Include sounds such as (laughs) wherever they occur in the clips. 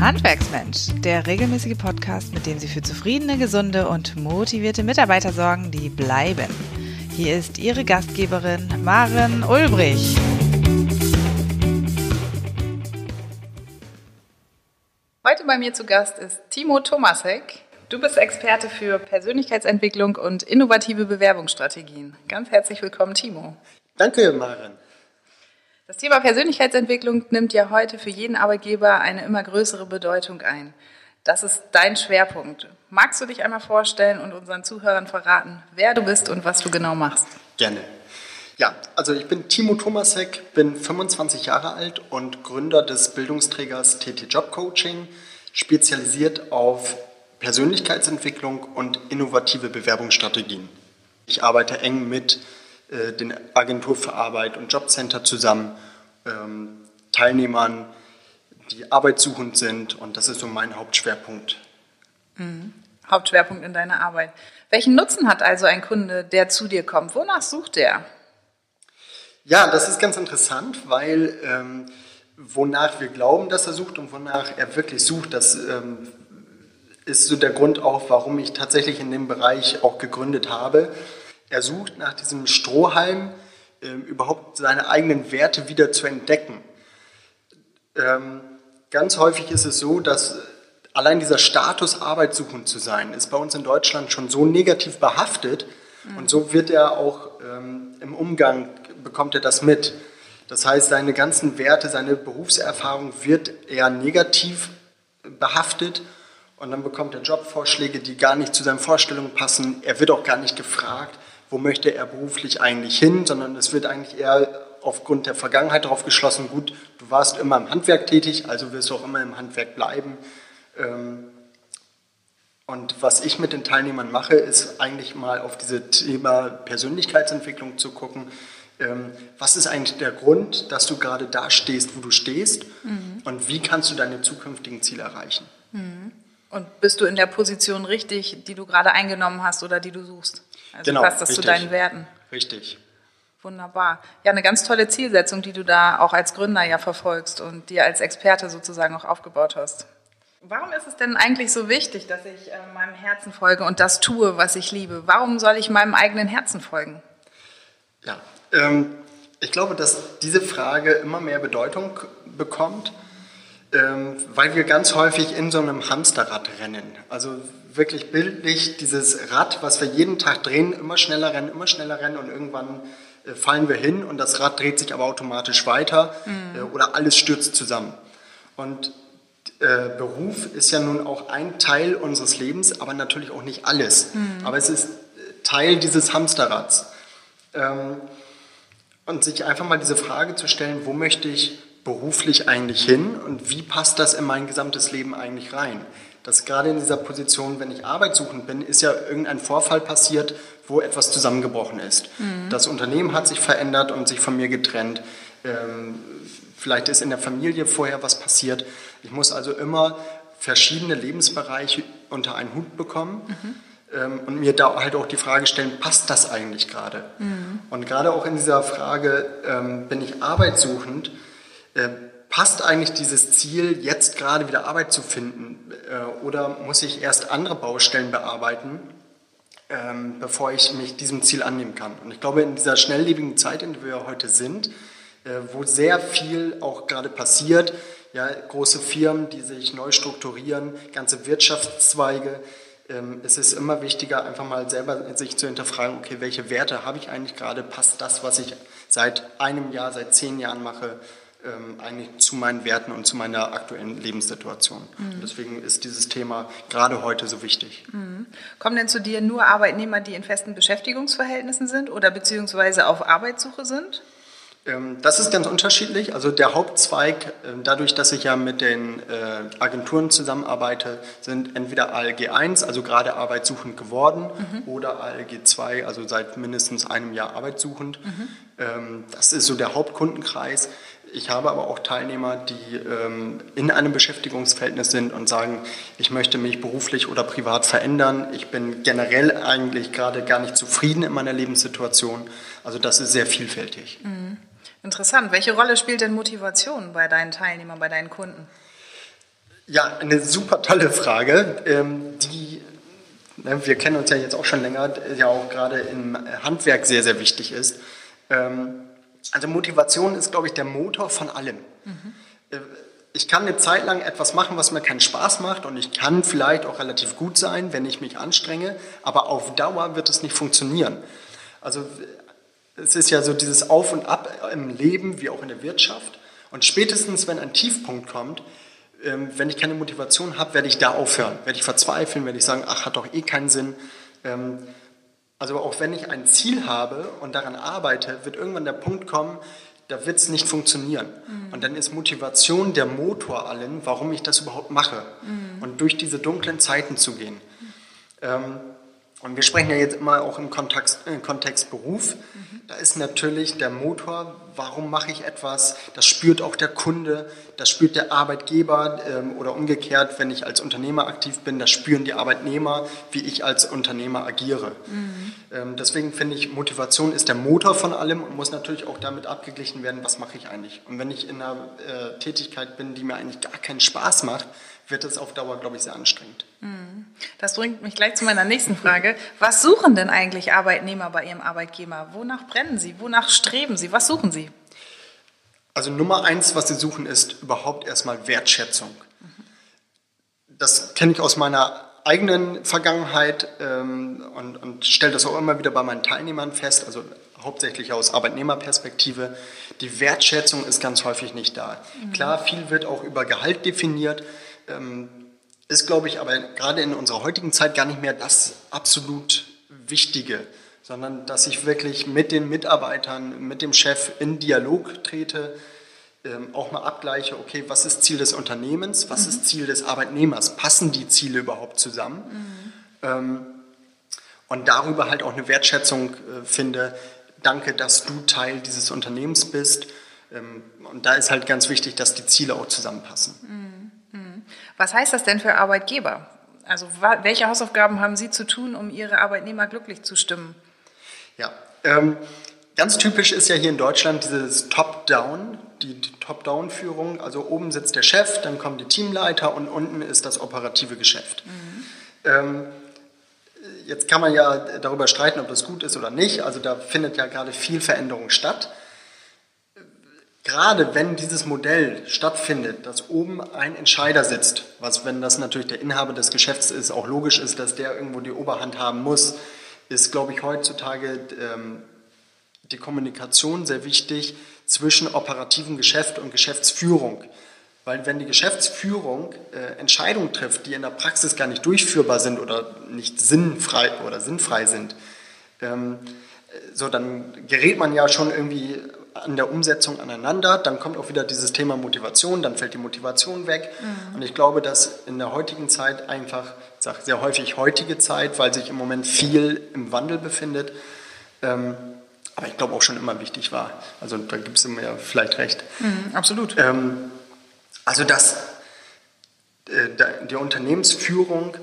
Handwerksmensch, der regelmäßige Podcast, mit dem Sie für zufriedene, gesunde und motivierte Mitarbeiter sorgen, die bleiben. Hier ist Ihre Gastgeberin Maren Ulbrich. Heute bei mir zu Gast ist Timo Tomasek. Du bist Experte für Persönlichkeitsentwicklung und innovative Bewerbungsstrategien. Ganz herzlich willkommen, Timo. Danke, Maren. Das Thema Persönlichkeitsentwicklung nimmt ja heute für jeden Arbeitgeber eine immer größere Bedeutung ein. Das ist dein Schwerpunkt. Magst du dich einmal vorstellen und unseren Zuhörern verraten, wer du bist und was du genau machst? Gerne. Ja, also ich bin Timo Tomasek, bin 25 Jahre alt und Gründer des Bildungsträgers TT Job Coaching, spezialisiert auf Persönlichkeitsentwicklung und innovative Bewerbungsstrategien. Ich arbeite eng mit äh, den Agentur für Arbeit und Jobcenter zusammen, ähm, Teilnehmern, die arbeitssuchend sind und das ist so mein Hauptschwerpunkt. Mhm. Hauptschwerpunkt in deiner Arbeit. Welchen Nutzen hat also ein Kunde, der zu dir kommt? Wonach sucht er? Ja, das ist ganz interessant, weil ähm, wonach wir glauben, dass er sucht und wonach er wirklich sucht, das ähm, ist so der Grund auch, warum ich tatsächlich in dem Bereich auch gegründet habe. Er sucht nach diesem Strohhalm, äh, überhaupt seine eigenen Werte wieder zu entdecken. Ähm, ganz häufig ist es so, dass allein dieser Status, arbeitssuchend zu sein, ist bei uns in Deutschland schon so negativ behaftet mhm. und so wird er auch ähm, im Umgang, bekommt er das mit. Das heißt, seine ganzen Werte, seine Berufserfahrung wird eher negativ behaftet und dann bekommt er Jobvorschläge, die gar nicht zu seinen Vorstellungen passen. Er wird auch gar nicht gefragt wo möchte er beruflich eigentlich hin, sondern es wird eigentlich eher aufgrund der Vergangenheit darauf geschlossen, gut, du warst immer im Handwerk tätig, also wirst du auch immer im Handwerk bleiben. Ähm, und was ich mit den Teilnehmern mache, ist eigentlich mal auf diese Thema Persönlichkeitsentwicklung zu gucken. Ähm, was ist eigentlich der Grund, dass du gerade da stehst, wo du stehst? Mhm. Und wie kannst du deine zukünftigen Ziele erreichen? Mhm. Und bist du in der Position richtig, die du gerade eingenommen hast oder die du suchst? Also genau, passt das richtig. zu deinen Werten? Richtig. Wunderbar. Ja, eine ganz tolle Zielsetzung, die du da auch als Gründer ja verfolgst und dir als Experte sozusagen auch aufgebaut hast. Warum ist es denn eigentlich so wichtig, dass ich äh, meinem Herzen folge und das tue, was ich liebe? Warum soll ich meinem eigenen Herzen folgen? Ja, ähm, ich glaube, dass diese Frage immer mehr Bedeutung bekommt, ähm, weil wir ganz häufig in so einem Hamsterrad rennen. Also wirklich bildlich dieses Rad, was wir jeden Tag drehen, immer schneller rennen, immer schneller rennen und irgendwann äh, fallen wir hin und das Rad dreht sich aber automatisch weiter mhm. äh, oder alles stürzt zusammen. Und äh, Beruf ist ja nun auch ein Teil unseres Lebens, aber natürlich auch nicht alles. Mhm. Aber es ist äh, Teil dieses Hamsterrads. Ähm, und sich einfach mal diese Frage zu stellen, wo möchte ich beruflich eigentlich hin und wie passt das in mein gesamtes Leben eigentlich rein? dass gerade in dieser Position, wenn ich arbeitssuchend bin, ist ja irgendein Vorfall passiert, wo etwas zusammengebrochen ist. Mhm. Das Unternehmen hat sich verändert und sich von mir getrennt. Ähm, vielleicht ist in der Familie vorher was passiert. Ich muss also immer verschiedene Lebensbereiche unter einen Hut bekommen. Mhm. Ähm, und mir da halt auch die Frage stellen, passt das eigentlich gerade? Mhm. Und gerade auch in dieser Frage, ähm, bin ich arbeitssuchend, passt eigentlich dieses Ziel, jetzt gerade wieder Arbeit zu finden äh, oder muss ich erst andere Baustellen bearbeiten, ähm, bevor ich mich diesem Ziel annehmen kann? Und ich glaube, in dieser schnelllebigen Zeit, in der wir heute sind, äh, wo sehr viel auch gerade passiert, ja, große Firmen, die sich neu strukturieren, ganze Wirtschaftszweige, ähm, es ist immer wichtiger, einfach mal selber sich zu hinterfragen, okay, welche Werte habe ich eigentlich gerade, passt das, was ich seit einem Jahr, seit zehn Jahren mache, ähm, eigentlich zu meinen Werten und zu meiner aktuellen Lebenssituation. Mhm. Deswegen ist dieses Thema gerade heute so wichtig. Mhm. Kommen denn zu dir nur Arbeitnehmer, die in festen Beschäftigungsverhältnissen sind oder beziehungsweise auf Arbeitssuche sind? Ähm, das ist ganz unterschiedlich. Also der Hauptzweig, ähm, dadurch, dass ich ja mit den äh, Agenturen zusammenarbeite, sind entweder ALG 1, also gerade arbeitssuchend geworden, mhm. oder ALG 2, also seit mindestens einem Jahr arbeitssuchend. Mhm. Das ist so der Hauptkundenkreis. Ich habe aber auch Teilnehmer, die ähm, in einem Beschäftigungsverhältnis sind und sagen, ich möchte mich beruflich oder privat verändern. Ich bin generell eigentlich gerade gar nicht zufrieden in meiner Lebenssituation. Also das ist sehr vielfältig. Mhm. Interessant. Welche Rolle spielt denn Motivation bei deinen Teilnehmern, bei deinen Kunden? Ja, eine super tolle Frage, ähm, die, ne, wir kennen uns ja jetzt auch schon länger, ja auch gerade im Handwerk sehr, sehr wichtig ist. Ähm, also Motivation ist, glaube ich, der Motor von allem. Mhm. Ich kann eine Zeit lang etwas machen, was mir keinen Spaß macht und ich kann vielleicht auch relativ gut sein, wenn ich mich anstrenge, aber auf Dauer wird es nicht funktionieren. Also es ist ja so dieses Auf und Ab im Leben wie auch in der Wirtschaft. Und spätestens, wenn ein Tiefpunkt kommt, ähm, wenn ich keine Motivation habe, werde ich da aufhören, werde ich verzweifeln, werde ich sagen, ach, hat doch eh keinen Sinn. Also auch wenn ich ein Ziel habe und daran arbeite, wird irgendwann der Punkt kommen, da wird es nicht funktionieren. Mhm. Und dann ist Motivation der Motor allen, warum ich das überhaupt mache. Mhm. Und durch diese dunklen Zeiten zu gehen. Mhm. Ähm, und wir sprechen ja jetzt immer auch im Kontext, äh, Kontext Beruf. Mhm. Da ist natürlich der Motor, warum mache ich etwas, das spürt auch der Kunde, das spürt der Arbeitgeber ähm, oder umgekehrt, wenn ich als Unternehmer aktiv bin, das spüren die Arbeitnehmer, wie ich als Unternehmer agiere. Mhm. Ähm, deswegen finde ich, Motivation ist der Motor von allem und muss natürlich auch damit abgeglichen werden, was mache ich eigentlich. Und wenn ich in einer äh, Tätigkeit bin, die mir eigentlich gar keinen Spaß macht, wird es auf Dauer, glaube ich, sehr anstrengend. Mhm. Das bringt mich gleich zu meiner nächsten Frage. Was suchen denn eigentlich Arbeitnehmer bei ihrem Arbeitgeber? Wonach brennen sie? Wonach streben sie? Was suchen sie? Also Nummer eins, was sie suchen, ist überhaupt erstmal Wertschätzung. Das kenne ich aus meiner eigenen Vergangenheit ähm, und, und stelle das auch immer wieder bei meinen Teilnehmern fest, also hauptsächlich aus Arbeitnehmerperspektive. Die Wertschätzung ist ganz häufig nicht da. Mhm. Klar, viel wird auch über Gehalt definiert. Ähm, ist, glaube ich, aber gerade in unserer heutigen Zeit gar nicht mehr das absolut Wichtige, sondern dass ich wirklich mit den Mitarbeitern, mit dem Chef in Dialog trete, ähm, auch mal abgleiche, okay, was ist Ziel des Unternehmens, was mhm. ist Ziel des Arbeitnehmers, passen die Ziele überhaupt zusammen? Mhm. Ähm, und darüber halt auch eine Wertschätzung äh, finde, danke, dass du Teil dieses Unternehmens bist. Und da ist halt ganz wichtig, dass die Ziele auch zusammenpassen. Mhm. Was heißt das denn für Arbeitgeber? Also welche Hausaufgaben haben Sie zu tun, um Ihre Arbeitnehmer glücklich zu stimmen? Ja, ähm, ganz typisch ist ja hier in Deutschland dieses Top-Down, die Top-Down-Führung. Also oben sitzt der Chef, dann kommen die Teamleiter und unten ist das operative Geschäft. Mhm. Ähm, jetzt kann man ja darüber streiten, ob das gut ist oder nicht. Also da findet ja gerade viel Veränderung statt gerade wenn dieses Modell stattfindet, dass oben ein Entscheider sitzt, was, wenn das natürlich der Inhaber des Geschäfts ist, auch logisch ist, dass der irgendwo die Oberhand haben muss, ist, glaube ich, heutzutage ähm, die Kommunikation sehr wichtig zwischen operativem Geschäft und Geschäftsführung. Weil wenn die Geschäftsführung äh, Entscheidungen trifft, die in der Praxis gar nicht durchführbar sind oder nicht sinnfrei oder sinnfrei sind, ähm, so dann gerät man ja schon irgendwie an der Umsetzung aneinander. Dann kommt auch wieder dieses Thema Motivation, dann fällt die Motivation weg. Mhm. Und ich glaube, dass in der heutigen Zeit einfach, ich sage sehr häufig heutige Zeit, weil sich im Moment viel im Wandel befindet, ähm, aber ich glaube auch schon immer wichtig war. Also da gibt es mir vielleicht recht. Mhm, absolut. Ähm, also dass äh, die Unternehmensführung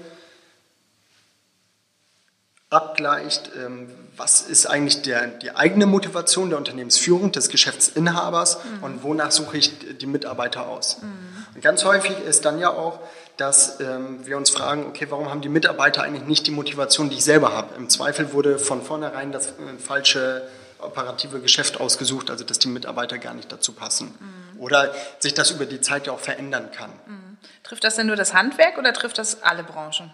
abgleicht, ähm, was ist eigentlich der, die eigene Motivation der Unternehmensführung, des Geschäftsinhabers mhm. und wonach suche ich die Mitarbeiter aus. Mhm. Und ganz häufig ist dann ja auch, dass ähm, wir uns fragen, okay, warum haben die Mitarbeiter eigentlich nicht die Motivation, die ich selber habe? Im Zweifel wurde von vornherein das äh, falsche operative Geschäft ausgesucht, also dass die Mitarbeiter gar nicht dazu passen. Mhm. Oder sich das über die Zeit ja auch verändern kann. Mhm. Trifft das denn nur das Handwerk oder trifft das alle Branchen?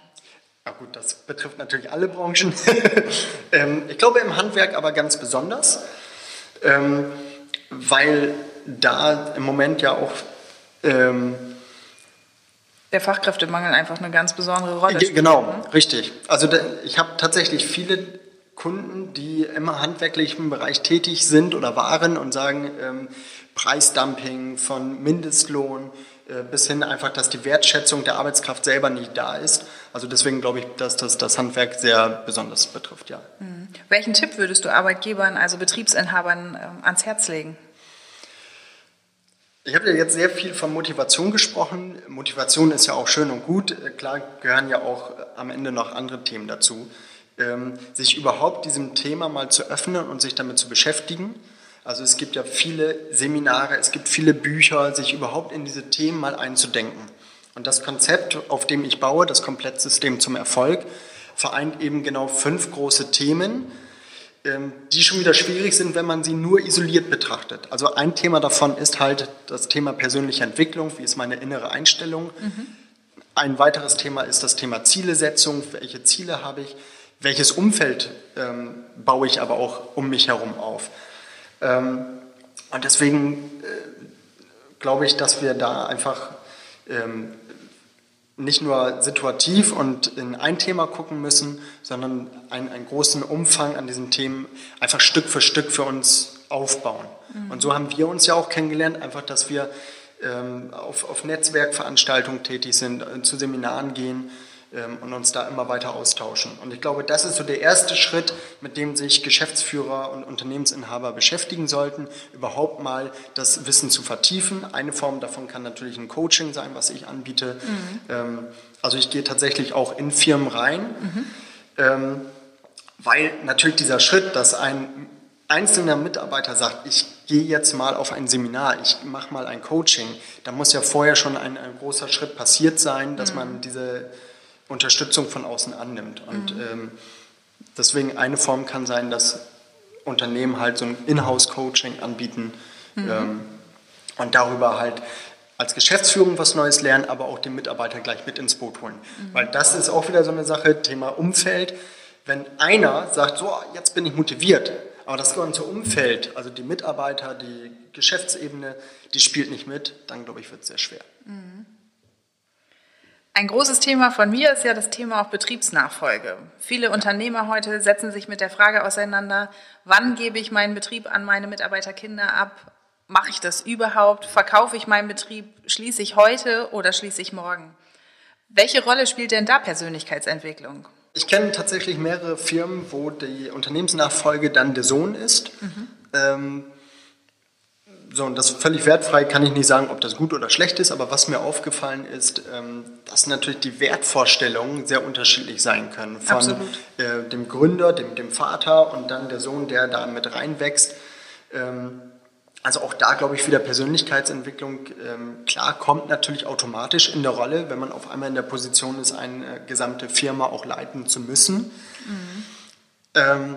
Ja gut, das betrifft natürlich alle Branchen. (laughs) ähm, ich glaube im Handwerk aber ganz besonders, ähm, weil da im Moment ja auch ähm, der Fachkräftemangel einfach eine ganz besondere Rolle spielt. Genau, ne? richtig. Also ich habe tatsächlich viele Kunden, die im handwerklichen Bereich tätig sind oder waren und sagen, ähm, Preisdumping von Mindestlohn, bis hin einfach, dass die Wertschätzung der Arbeitskraft selber nicht da ist. Also deswegen glaube ich, dass das das Handwerk sehr besonders betrifft, ja. Mhm. Welchen Tipp würdest du Arbeitgebern, also Betriebsinhabern äh, ans Herz legen? Ich habe ja jetzt sehr viel von Motivation gesprochen. Motivation ist ja auch schön und gut. Äh, klar gehören ja auch äh, am Ende noch andere Themen dazu. Ähm, sich überhaupt diesem Thema mal zu öffnen und sich damit zu beschäftigen also es gibt ja viele Seminare, es gibt viele Bücher, sich überhaupt in diese Themen mal einzudenken. Und das Konzept, auf dem ich baue, das Komplettsystem zum Erfolg, vereint eben genau fünf große Themen, ähm, die schon wieder schwierig sind, wenn man sie nur isoliert betrachtet. Also ein Thema davon ist halt das Thema persönliche Entwicklung, wie ist meine innere Einstellung. Mhm. Ein weiteres Thema ist das Thema Zielesetzung, welche Ziele habe ich, welches Umfeld ähm, baue ich aber auch um mich herum auf. Ähm, und deswegen äh, glaube ich, dass wir da einfach ähm, nicht nur situativ und in ein Thema gucken müssen, sondern einen, einen großen Umfang an diesen Themen einfach Stück für Stück für uns aufbauen. Mhm. Und so haben wir uns ja auch kennengelernt, einfach, dass wir ähm, auf, auf Netzwerkveranstaltungen tätig sind, äh, zu Seminaren gehen und uns da immer weiter austauschen. Und ich glaube, das ist so der erste Schritt, mit dem sich Geschäftsführer und Unternehmensinhaber beschäftigen sollten, überhaupt mal das Wissen zu vertiefen. Eine Form davon kann natürlich ein Coaching sein, was ich anbiete. Mhm. Ähm, also ich gehe tatsächlich auch in Firmen rein, mhm. Ähm, weil natürlich dieser Schritt, dass ein einzelner Mitarbeiter sagt, ich gehe jetzt mal auf ein Seminar, ich mache mal ein Coaching, da muss ja vorher schon ein, ein großer Schritt passiert sein, dass mhm. man diese Unterstützung von außen annimmt. Und mhm. ähm, deswegen eine Form kann sein, dass Unternehmen halt so ein Inhouse-Coaching anbieten mhm. ähm, und darüber halt als Geschäftsführung was Neues lernen, aber auch den Mitarbeiter gleich mit ins Boot holen. Mhm. Weil das ist auch wieder so eine Sache, Thema Umfeld. Wenn einer sagt, so, jetzt bin ich motiviert, aber das ganze Umfeld, also die Mitarbeiter, die Geschäftsebene, die spielt nicht mit, dann glaube ich, wird es sehr schwer. Mhm. Ein großes Thema von mir ist ja das Thema auch Betriebsnachfolge. Viele Unternehmer heute setzen sich mit der Frage auseinander, wann gebe ich meinen Betrieb an meine Mitarbeiterkinder ab? Mache ich das überhaupt? Verkaufe ich meinen Betrieb? Schließe ich heute oder schließe ich morgen? Welche Rolle spielt denn da Persönlichkeitsentwicklung? Ich kenne tatsächlich mehrere Firmen, wo die Unternehmensnachfolge dann der Sohn ist. Mhm. Ähm, so, und das völlig wertfrei kann ich nicht sagen, ob das gut oder schlecht ist, aber was mir aufgefallen ist, ähm, dass natürlich die Wertvorstellungen sehr unterschiedlich sein können. Von äh, dem Gründer, dem, dem Vater und dann der Sohn, der da mit reinwächst. Ähm, also auch da glaube ich wieder Persönlichkeitsentwicklung, ähm, klar, kommt natürlich automatisch in der Rolle, wenn man auf einmal in der Position ist, eine gesamte Firma auch leiten zu müssen. Mhm. Ähm,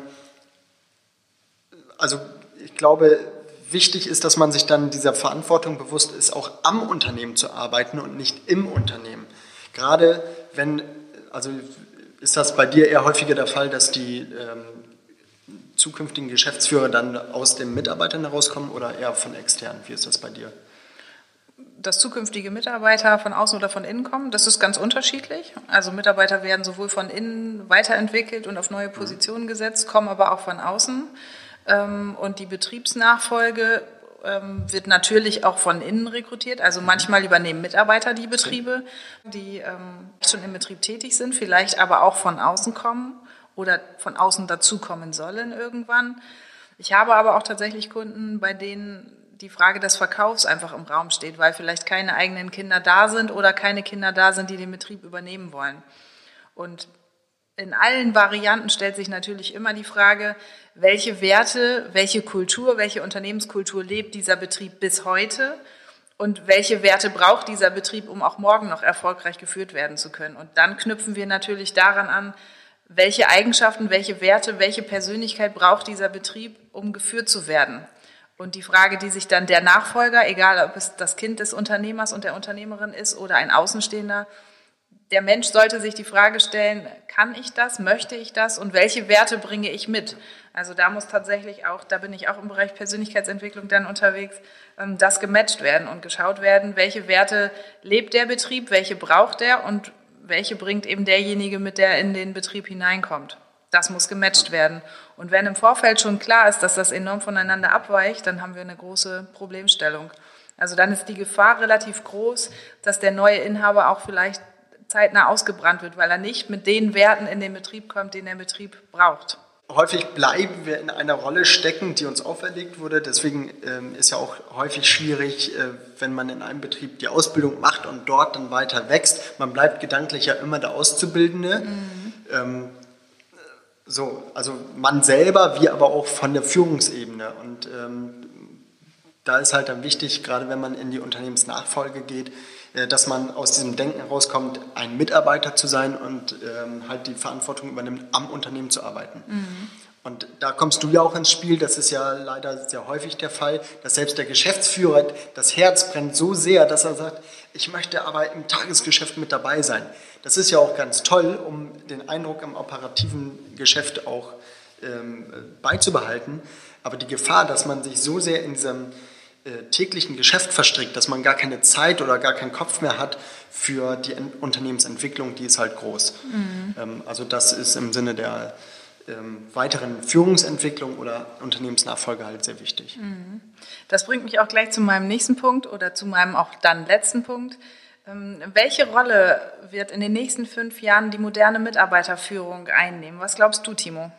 also ich glaube, wichtig ist, dass man sich dann dieser Verantwortung bewusst ist, auch am Unternehmen zu arbeiten und nicht im Unternehmen. Gerade wenn, also ist das bei dir eher häufiger der Fall, dass die ähm, zukünftigen Geschäftsführer dann aus den Mitarbeitern herauskommen oder eher von extern? Wie ist das bei dir? dass zukünftige Mitarbeiter von außen oder von innen kommen, das ist ganz unterschiedlich. Also Mitarbeiter werden sowohl von innen weiterentwickelt und auf neue Positionen gesetzt, kommen aber auch von außen. Ähm, und die Betriebsnachfolge ähm, wird natürlich auch von innen rekrutiert. Also manchmal übernehmen Mitarbeiter die Betriebe, die ähm, schon im Betrieb tätig sind, vielleicht aber auch von außen kommen oder von außen dazukommen sollen irgendwann. Ich habe aber auch tatsächlich Kunden, bei denen die Frage des Verkaufs einfach im Raum steht, weil vielleicht keine eigenen Kinder da sind oder keine Kinder da sind, die den Betrieb übernehmen wollen. Und in allen Varianten stellt sich natürlich immer die Frage, welche Werte, welche Kultur, welche Unternehmenskultur lebt dieser Betrieb bis heute und welche Werte braucht dieser Betrieb, um auch morgen noch erfolgreich geführt werden zu können. Und dann knüpfen wir natürlich daran an, welche Eigenschaften, welche Werte, welche Persönlichkeit braucht dieser Betrieb, um geführt zu werden. Und die Frage, die sich dann der Nachfolger, egal ob es das Kind des Unternehmers und der Unternehmerin ist oder ein Außenstehender, der Mensch sollte sich die Frage stellen, kann ich das, möchte ich das und welche Werte bringe ich mit? Also da muss tatsächlich auch, da bin ich auch im Bereich Persönlichkeitsentwicklung dann unterwegs, ähm, das gematcht werden und geschaut werden, welche Werte lebt der Betrieb, welche braucht er und welche bringt eben derjenige mit, der in den Betrieb hineinkommt. Das muss gematcht werden. Und wenn im Vorfeld schon klar ist, dass das enorm voneinander abweicht, dann haben wir eine große Problemstellung. Also dann ist die Gefahr relativ groß, dass der neue Inhaber auch vielleicht zeitnah ausgebrannt wird, weil er nicht mit den Werten in den Betrieb kommt, den der Betrieb braucht. Häufig bleiben wir in einer Rolle stecken, die uns auferlegt wurde. Deswegen ähm, ist ja auch häufig schwierig, äh, wenn man in einem Betrieb die Ausbildung macht und dort dann weiter wächst. Man bleibt gedanklich ja immer der Auszubildende. Mhm. Ähm, so, also man selber, wie aber auch von der Führungsebene. Und ähm, da ist halt dann wichtig, gerade wenn man in die Unternehmensnachfolge geht, dass man aus diesem Denken herauskommt, ein Mitarbeiter zu sein und ähm, halt die Verantwortung übernimmt, am Unternehmen zu arbeiten. Mhm. Und da kommst du ja auch ins Spiel, das ist ja leider sehr häufig der Fall, dass selbst der Geschäftsführer das Herz brennt so sehr, dass er sagt, ich möchte aber im Tagesgeschäft mit dabei sein. Das ist ja auch ganz toll, um den Eindruck im operativen Geschäft auch ähm, beizubehalten. Aber die Gefahr, dass man sich so sehr in diesem äh, täglichen Geschäft verstrickt, dass man gar keine Zeit oder gar keinen Kopf mehr hat für die Unternehmensentwicklung, die ist halt groß. Mhm. Ähm, also das ist im Sinne der ähm, weiteren Führungsentwicklung oder Unternehmensnachfolge halt sehr wichtig. Mhm. Das bringt mich auch gleich zu meinem nächsten Punkt oder zu meinem auch dann letzten Punkt. Ähm, welche Rolle wird in den nächsten fünf Jahren die moderne Mitarbeiterführung einnehmen? Was glaubst du, Timo?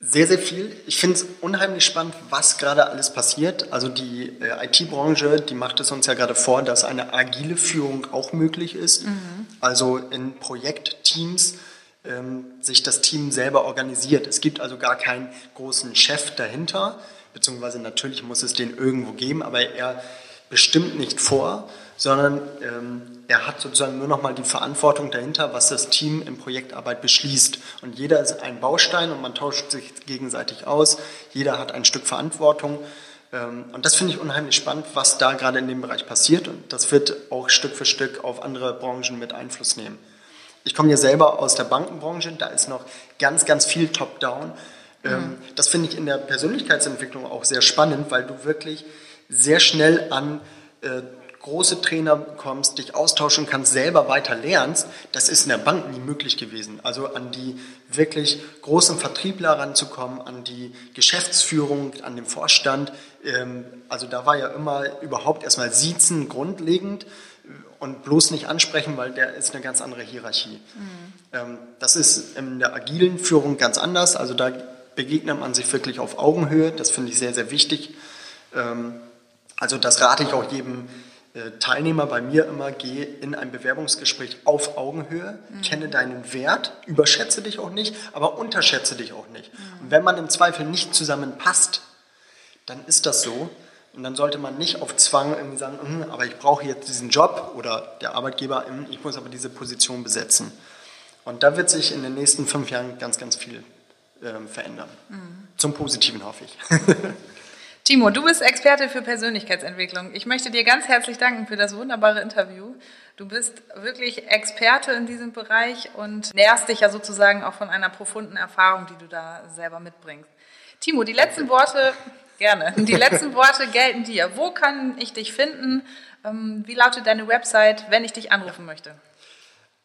Sehr, sehr viel. Ich finde es unheimlich spannend, was gerade alles passiert. Also die äh, IT-Branche, die macht es uns ja gerade vor, dass eine agile Führung auch möglich ist. Mhm. Also in Projektteams ähm, sich das Team selber organisiert. Es gibt also gar keinen großen Chef dahinter, beziehungsweise natürlich muss es den irgendwo geben, aber er bestimmt nicht vor, sondern ähm, er hat sozusagen nur noch mal die Verantwortung dahinter, was das Team in Projektarbeit beschließt. Und jeder ist ein Baustein und man tauscht sich gegenseitig aus. Jeder hat ein Stück Verantwortung. Ähm, und das finde ich unheimlich spannend, was da gerade in dem Bereich passiert. Und das wird auch Stück für Stück auf andere Branchen mit Einfluss nehmen. Ich komme ja selber aus der Bankenbranche, da ist noch ganz, ganz viel Top-Down. Ähm, mhm. Das finde ich in der Persönlichkeitsentwicklung auch sehr spannend, weil du wirklich sehr schnell an äh, große Trainer kommst, dich austauschen kannst, selber weiter lernst. Das ist in der Bank nie möglich gewesen. Also an die wirklich großen Vertriebler ranzukommen, an die Geschäftsführung, an den Vorstand. Ähm, also da war ja immer überhaupt erstmal Siezen grundlegend und bloß nicht ansprechen, weil der ist eine ganz andere Hierarchie. Mhm. das ist in der agilen Führung ganz anders. Also da begegnet man sich wirklich auf Augenhöhe. Das finde ich sehr, sehr wichtig. Ähm, also das rate ich auch jedem äh, Teilnehmer bei mir immer, geh in ein Bewerbungsgespräch auf Augenhöhe, mhm. kenne deinen Wert, überschätze dich auch nicht, aber unterschätze dich auch nicht. Mhm. Und wenn man im Zweifel nicht zusammenpasst, dann ist das so. Und dann sollte man nicht auf Zwang irgendwie sagen, hm, aber ich brauche jetzt diesen Job oder der Arbeitgeber, hm, ich muss aber diese Position besetzen. Und da wird sich in den nächsten fünf Jahren ganz, ganz viel äh, verändern. Mhm. Zum Positiven hoffe ich. (laughs) Timo, du bist Experte für Persönlichkeitsentwicklung. Ich möchte dir ganz herzlich danken für das wunderbare Interview. Du bist wirklich Experte in diesem Bereich und nährst dich ja sozusagen auch von einer profunden Erfahrung, die du da selber mitbringst. Timo, die letzten Worte Gerne. Die letzten (laughs) Worte gelten dir. Wo kann ich dich finden? Ähm, wie lautet deine Website, wenn ich dich anrufen möchte?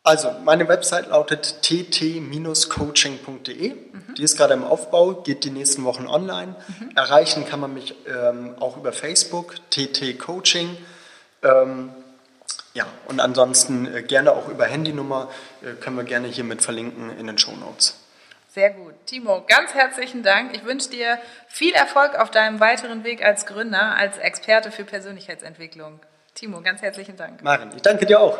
Also, meine Website lautet tt-coaching.de. Mhm. Die ist gerade im Aufbau, geht die nächsten Wochen online. Mhm. Erreichen kann man mich ähm, auch über Facebook, TT Coaching. Ähm, ja, und ansonsten äh, gerne auch über Handynummer, äh, können wir gerne hier mit verlinken in den Show Notes. Sehr gut. Timo, ganz herzlichen Dank. Ich wünsche dir viel Erfolg auf deinem weiteren Weg als Gründer, als Experte für Persönlichkeitsentwicklung. Timo, ganz herzlichen Dank. Maren, ich danke dir auch.